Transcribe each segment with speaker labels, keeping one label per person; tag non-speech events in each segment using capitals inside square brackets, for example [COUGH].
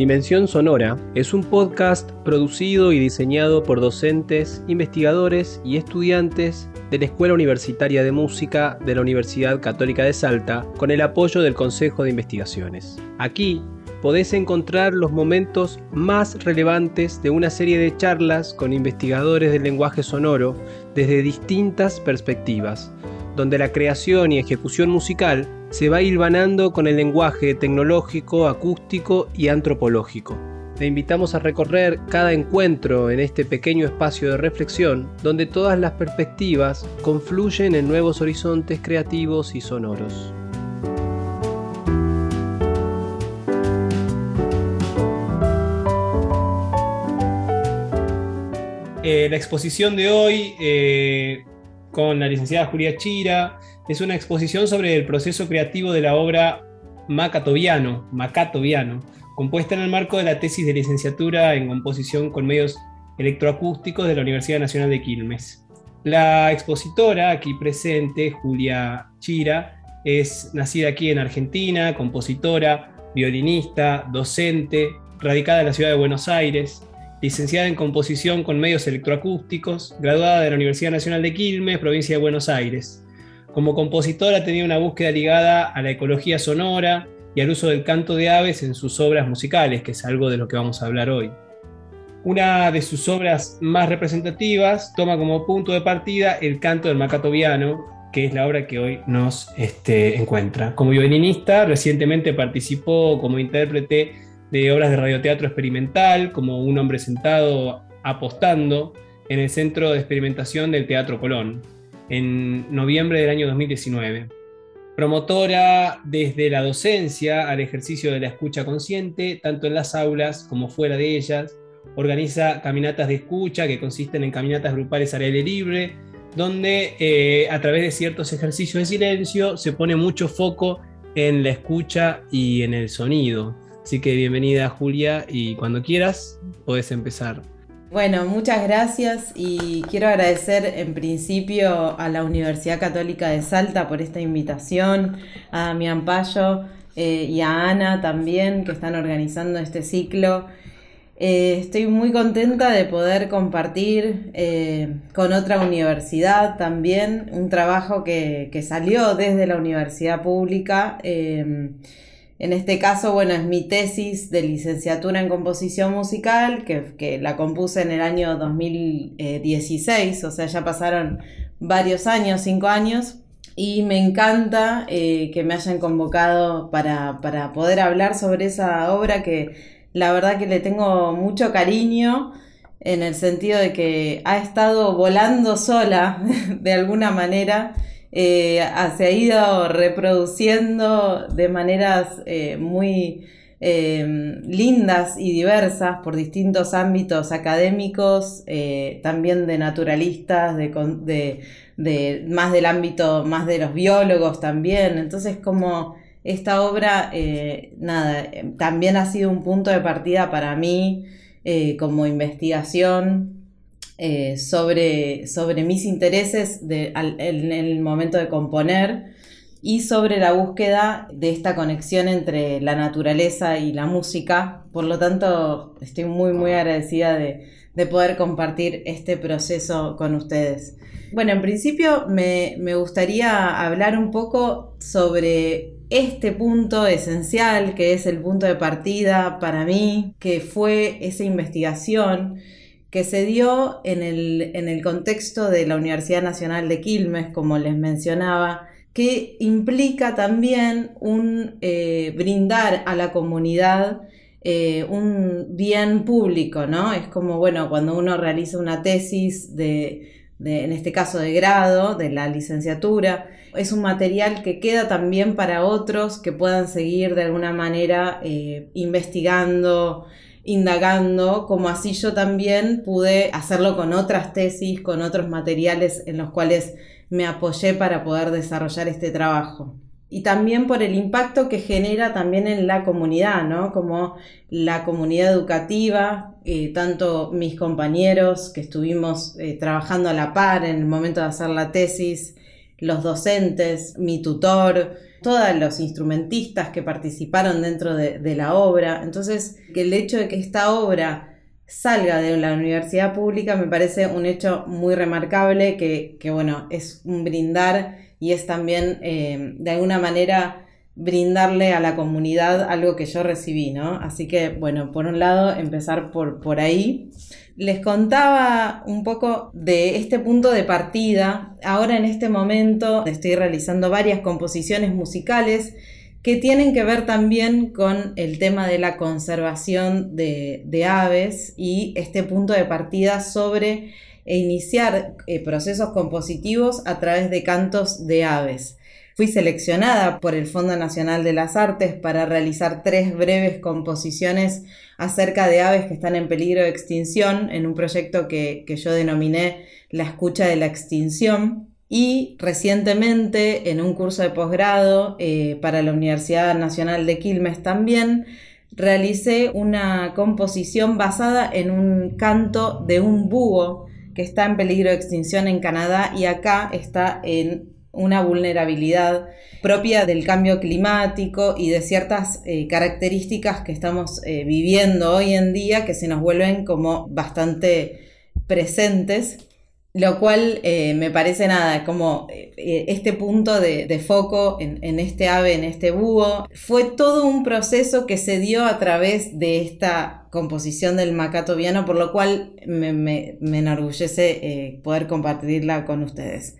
Speaker 1: Dimensión Sonora es un podcast producido y diseñado por docentes, investigadores y estudiantes de la Escuela Universitaria de Música de la Universidad Católica de Salta con el apoyo del Consejo de Investigaciones. Aquí podés encontrar los momentos más relevantes de una serie de charlas con investigadores del lenguaje sonoro desde distintas perspectivas, donde la creación y ejecución musical se va hilvanando con el lenguaje tecnológico, acústico y antropológico. Te invitamos a recorrer cada encuentro en este pequeño espacio de reflexión donde todas las perspectivas confluyen en nuevos horizontes creativos y sonoros. Eh, la exposición de hoy eh, con la licenciada Julia Chira es una exposición sobre el proceso creativo de la obra Macatoviano, Macatoviano, compuesta en el marco de la tesis de licenciatura en composición con medios electroacústicos de la Universidad Nacional de Quilmes. La expositora aquí presente, Julia Chira, es nacida aquí en Argentina, compositora, violinista, docente, radicada en la ciudad de Buenos Aires, licenciada en composición con medios electroacústicos, graduada de la Universidad Nacional de Quilmes, provincia de Buenos Aires. Como compositora ha tenido una búsqueda ligada a la ecología sonora y al uso del canto de aves en sus obras musicales, que es algo de lo que vamos a hablar hoy. Una de sus obras más representativas toma como punto de partida el canto del macatoviano, que es la obra que hoy nos este, encuentra. Como violinista, recientemente participó como intérprete de obras de radioteatro experimental, como Un hombre sentado apostando en el Centro de Experimentación del Teatro Colón en noviembre del año 2019. Promotora desde la docencia al ejercicio de la escucha consciente, tanto en las aulas como fuera de ellas. Organiza caminatas de escucha que consisten en caminatas grupales al aire libre, donde eh, a través de ciertos ejercicios de silencio se pone mucho foco en la escucha y en el sonido. Así que bienvenida Julia y cuando quieras puedes empezar.
Speaker 2: Bueno, muchas gracias y quiero agradecer en principio a la Universidad Católica de Salta por esta invitación, a Damián Payo eh, y a Ana también que están organizando este ciclo. Eh, estoy muy contenta de poder compartir eh, con otra universidad también un trabajo que, salió desde la universidad pública en este caso, bueno, es mi tesis de licenciatura en composición musical, que, la compuse en el año 2016, o sea, ya pasaron varios años, cinco años, y me encanta eh, que me hayan convocado para, para, poder hablar sobre esa obra que la verdad que le tengo mucho cariño en el sentido de que ha estado volando sola [LAUGHS] de alguna manera eh, se ha ido reproduciendo de maneras eh, muy eh, lindas y diversas por distintos ámbitos académicos, también de naturalistas, de, de, más del ámbito más de los biólogos también. Entonces como esta obra, nada, también ha sido un punto de partida para mí como investigación eh, sobre, sobre mis intereses en el momento de componer y sobre la búsqueda de esta conexión entre la naturaleza y la música. Por lo tanto, estoy muy, muy agradecida de, poder compartir este proceso con ustedes. Bueno, en principio me, me gustaría hablar un poco sobre este punto esencial, que es el punto de partida para mí, que fue esa investigación que se dio en el, contexto de la Universidad Nacional de Quilmes, como les mencionaba, que implica también un eh, brindar a la comunidad eh, un bien público, ¿no? Es como, bueno, cuando uno realiza una tesis de, en este caso de grado, de la licenciatura, es un material que queda también para otros que puedan seguir de alguna manera eh, investigando, indagando, como así yo también pude hacerlo con otras tesis, con otros materiales en los cuales me apoyé para poder desarrollar este trabajo. Y también por el impacto que genera también en la comunidad, ¿no? Como la comunidad educativa, eh, tanto mis compañeros que estuvimos eh, trabajando a la par en el momento de hacer la tesis, los docentes, mi tutor, todos los instrumentistas que participaron dentro de, la obra. Entonces, que el hecho de que esta obra salga de la universidad pública me parece un hecho muy remarcable que, bueno, es un brindar y es también eh, de alguna manera brindarle a la comunidad algo que yo recibí, ¿no? Así que, bueno, por un lado, empezar por, por ahí. Les contaba un poco de este punto de partida. Ahora en este momento estoy realizando varias composiciones musicales que tienen que ver también con el tema de la conservación de, aves y este punto de partida sobre iniciar eh, procesos compositivos a través de cantos de aves. Fui seleccionada por el Fondo Nacional de las Artes para realizar tres breves composiciones acerca de aves que están en peligro de extinción en un proyecto que, yo denominé La escucha de la extinción. Y recientemente, en un curso de posgrado eh, para la Universidad Nacional de Quilmes también, realicé una composición basada en un canto de un búho que está en peligro de extinción en Canadá y acá está en una vulnerabilidad propia del cambio climático y de ciertas eh, características que estamos eh, viviendo hoy en día que se nos vuelven como bastante presentes, lo cual eh, me parece nada, como este punto de, foco en, este ave, en este búho, fue todo un proceso que se dio a través de esta composición del macato viano, por lo cual me, me enorgullece poder compartirla con ustedes.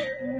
Speaker 2: tired.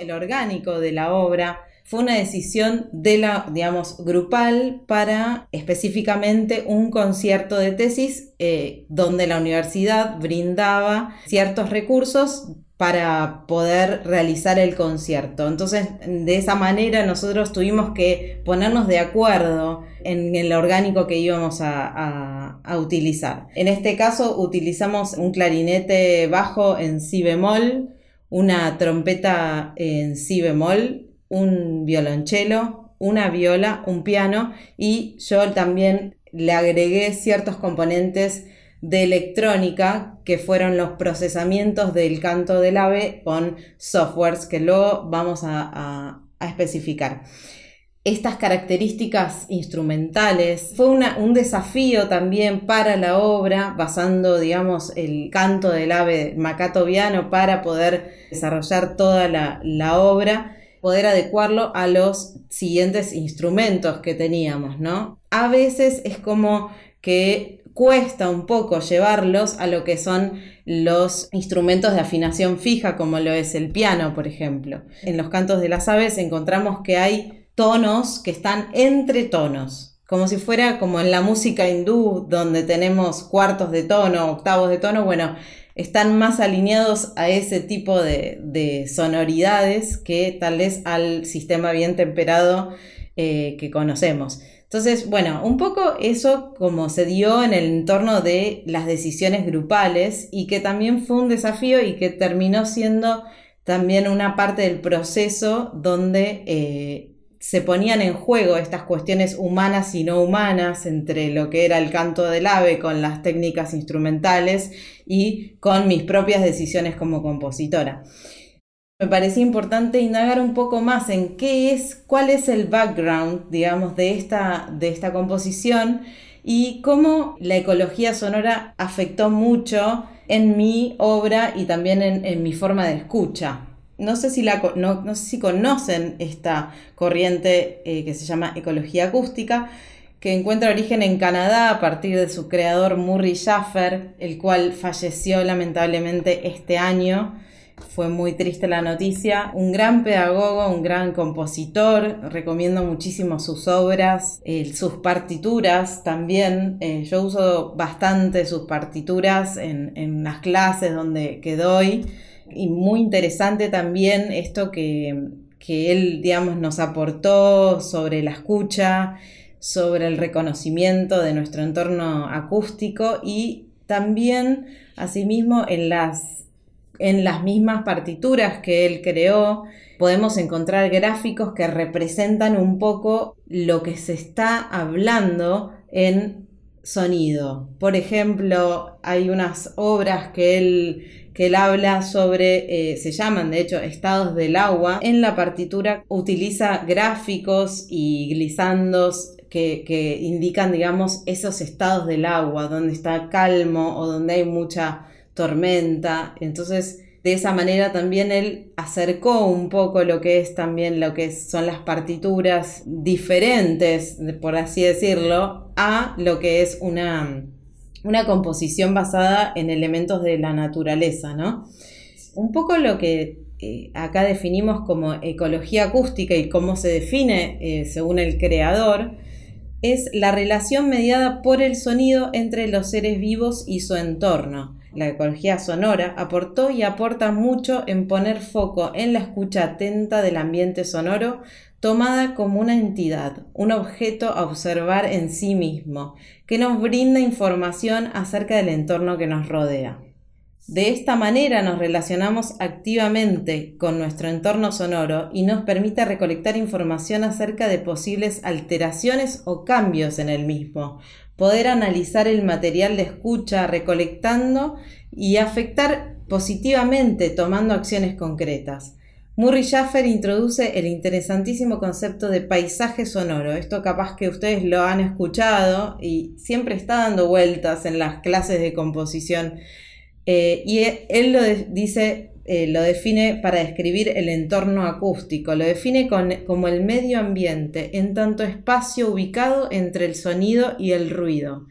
Speaker 2: el orgánico de la obra fue una decisión de la, digamos, grupal para específicamente un concierto de tesis eh, donde la universidad brindaba ciertos recursos para poder realizar el concierto. Entonces, de esa manera nosotros tuvimos que ponernos de acuerdo en el orgánico que íbamos a, a utilizar. En este caso utilizamos un clarinete bajo en si bemol, una trompeta en si bemol, un violonchelo, una viola, un piano y yo también le agregué ciertos componentes de electrónica que fueron los procesamientos del canto del ave con softwares que luego vamos a, a especificar estas características instrumentales. Fue un desafío también para la obra, basando, digamos, el canto del ave macatoviano para poder desarrollar toda la, la, obra, poder adecuarlo a los siguientes instrumentos que teníamos, ¿no? A veces es como que cuesta un poco llevarlos a lo que son los instrumentos de afinación fija, como lo es el piano, por ejemplo. En los cantos de las aves encontramos que hay tonos que están entre tonos, como si fuera como en la música hindú, donde tenemos cuartos de tono, octavos de tono, bueno, están más alineados a ese tipo de, sonoridades que tal vez al sistema bien temperado eh, que conocemos. Entonces, bueno, un poco eso como se dio en el entorno de las decisiones grupales y que también fue un desafío y que terminó siendo también una parte del proceso donde eh, se ponían en juego estas cuestiones humanas y no humanas entre lo que era el canto del ave con las técnicas instrumentales y con mis propias decisiones como compositora. Me parecía importante indagar un poco más en qué es, cuál es el background, digamos, de esta, de esta composición y cómo la ecología sonora afectó mucho en mi obra y también en mi forma de escucha no sé si, la, no, sé si conocen esta corriente eh, que se llama ecología acústica, que encuentra origen en Canadá a partir de su creador Murray Schaffer, el cual falleció lamentablemente este año. Fue muy triste la noticia. Un gran pedagogo, un gran compositor. Recomiendo muchísimo sus obras, eh, sus partituras también. Eh, yo uso bastante sus partituras en, en las clases donde que doy y muy interesante también esto que, él, digamos, nos aportó sobre la escucha, sobre el reconocimiento de nuestro entorno acústico y también, asimismo, en las, en las mismas partituras que él creó, podemos encontrar gráficos que representan un poco lo que se está hablando en sonido. Por ejemplo, hay unas obras que él que él habla sobre, eh, se llaman de hecho estados del agua. En la partitura utiliza gráficos y glisandos que, que, indican, digamos, esos estados del agua, donde está calmo o donde hay mucha tormenta. Entonces, de esa manera también él acercó un poco lo que es también lo que son las partituras diferentes, por así decirlo, a lo que es una una composición basada en elementos de la naturaleza, ¿no? Un poco lo que eh, acá definimos como ecología acústica y cómo se define eh, según el creador, es la relación mediada por el sonido entre los seres vivos y su entorno. La ecología sonora aportó y aporta mucho en poner foco en la escucha atenta del ambiente sonoro tomada como una entidad, un objeto a observar en sí mismo, que nos brinda información acerca del entorno que nos rodea. De esta manera nos relacionamos activamente con nuestro entorno sonoro y nos permite recolectar información acerca de posibles alteraciones o cambios en el mismo, poder analizar el material de escucha recolectando y afectar positivamente tomando acciones concretas. Murray Schaffer introduce el interesantísimo concepto de paisaje sonoro. Esto capaz que ustedes lo han escuchado y siempre está dando vueltas en las clases de composición. Eh, y él lo dice, eh, lo define para describir el entorno acústico, lo define como el medio ambiente, en tanto espacio ubicado entre el sonido y el ruido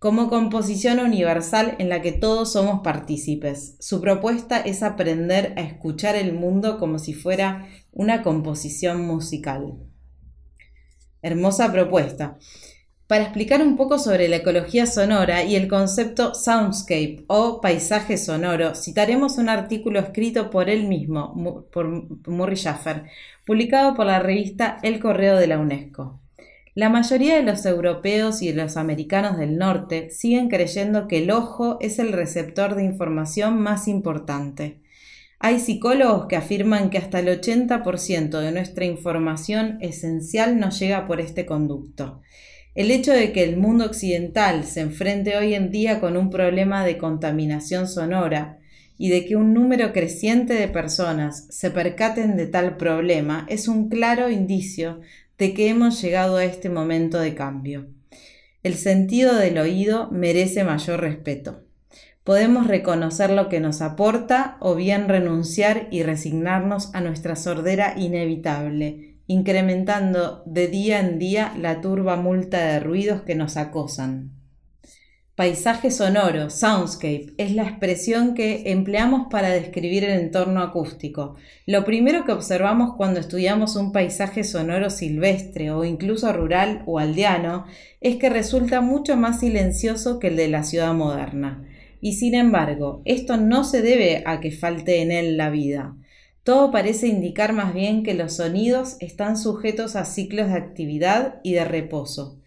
Speaker 2: como composición universal en la que todos somos partícipes. Su propuesta es aprender a escuchar el mundo como si fuera una composición musical. Hermosa propuesta. Para explicar un poco sobre la ecología sonora y el concepto soundscape o paisaje sonoro, citaremos un artículo escrito por él mismo, por Murray Schaffer, publicado por la revista El Correo de la UNESCO. La mayoría de los europeos y de los americanos del norte siguen creyendo que el ojo es el receptor de información más importante. Hay psicólogos que afirman que hasta el 80% de nuestra información esencial nos llega por este conducto. El hecho de que el mundo occidental se enfrente hoy en día con un problema de contaminación sonora y de que un número creciente de personas se percaten de tal problema es un claro indicio de que hemos llegado a este momento de cambio. El sentido del oído merece mayor respeto. Podemos reconocer lo que nos aporta o bien renunciar y resignarnos a nuestra sordera inevitable, incrementando de día en día la turba multa de ruidos que nos acosan. Paisaje sonoro, soundscape, es la expresión que empleamos para describir el entorno acústico. Lo primero que observamos cuando estudiamos un paisaje sonoro silvestre o incluso rural o aldeano es que resulta mucho más silencioso que el de la ciudad moderna. Y sin embargo, esto no se debe a que falte en él la vida. Todo parece indicar más bien que los sonidos están sujetos a ciclos de actividad y de reposo.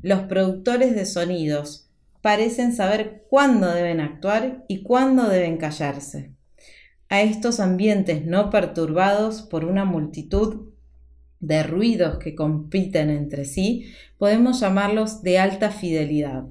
Speaker 2: Los productores de sonidos, parecen saber cuándo deben actuar y cuándo deben callarse. A estos ambientes no perturbados por una multitud de ruidos que compiten entre sí, podemos llamarlos de alta fidelidad.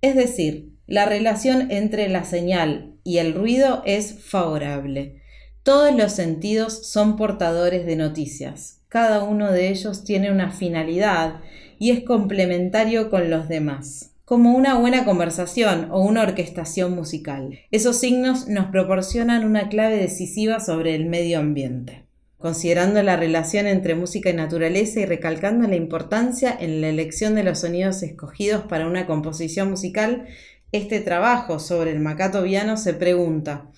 Speaker 2: Es decir, la relación entre la señal y el ruido es favorable. Todos los sentidos son portadores de noticias. Cada uno de ellos tiene una finalidad y es complementario con los demás como una buena conversación o una orquestación musical. Esos signos nos proporcionan una clave decisiva sobre el medio ambiente. Considerando la relación entre música y naturaleza y recalcando la importancia en la elección de los sonidos escogidos para una composición musical, este trabajo sobre el macato viano se pregunta,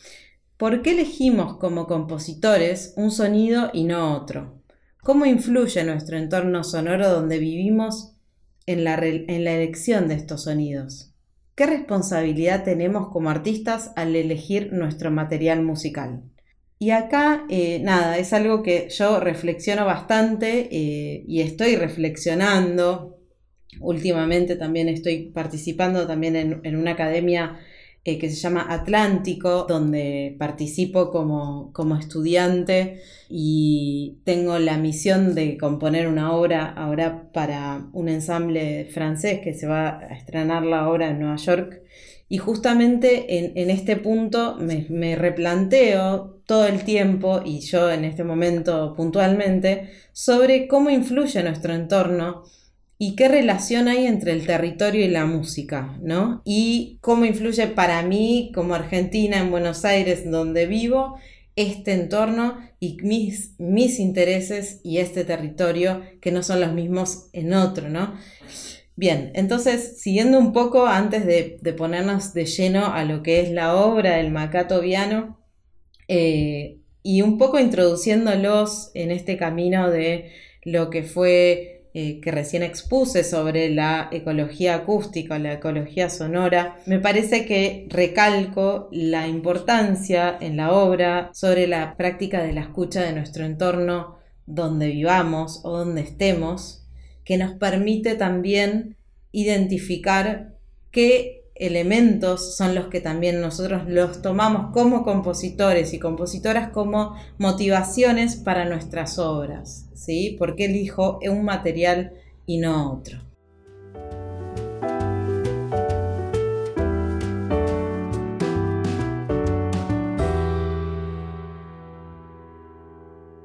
Speaker 2: ¿por qué elegimos como compositores un sonido y no otro? ¿Cómo influye nuestro entorno sonoro donde vivimos en la, elección de estos sonidos? ¿Qué responsabilidad tenemos como artistas al elegir nuestro material musical? Y acá, eh, nada, es algo que yo reflexiono bastante eh, y estoy reflexionando. Últimamente también estoy participando también en una academia eh, que se llama Atlántico, donde participo como, como, estudiante y tengo la misión de componer una obra ahora para un ensamble francés que se va a estrenar la obra en Nueva York. Y justamente en, este punto me replanteo todo el tiempo, y yo en este momento puntualmente, sobre cómo influye nuestro entorno y qué relación hay entre el territorio y la música, ¿no? Y cómo influye para mí, como argentina en Buenos Aires, donde vivo, este entorno y mis, mis intereses y este territorio que no son los mismos en otro, ¿no? Bien, entonces, siguiendo un poco antes de, ponernos de lleno a lo que es la obra del Macato Viano, eh, y un poco introduciéndolos en este camino de lo que fue eh, que recién expuse sobre la ecología acústica, la ecología sonora, me parece que recalco la importancia en la obra sobre la práctica de la escucha de nuestro entorno donde vivamos o donde estemos, que nos permite también identificar qué elementos son los que también nosotros los tomamos como compositores y compositoras como motivaciones para nuestras obras, ¿sí? ¿Por qué elijo un material y no otro?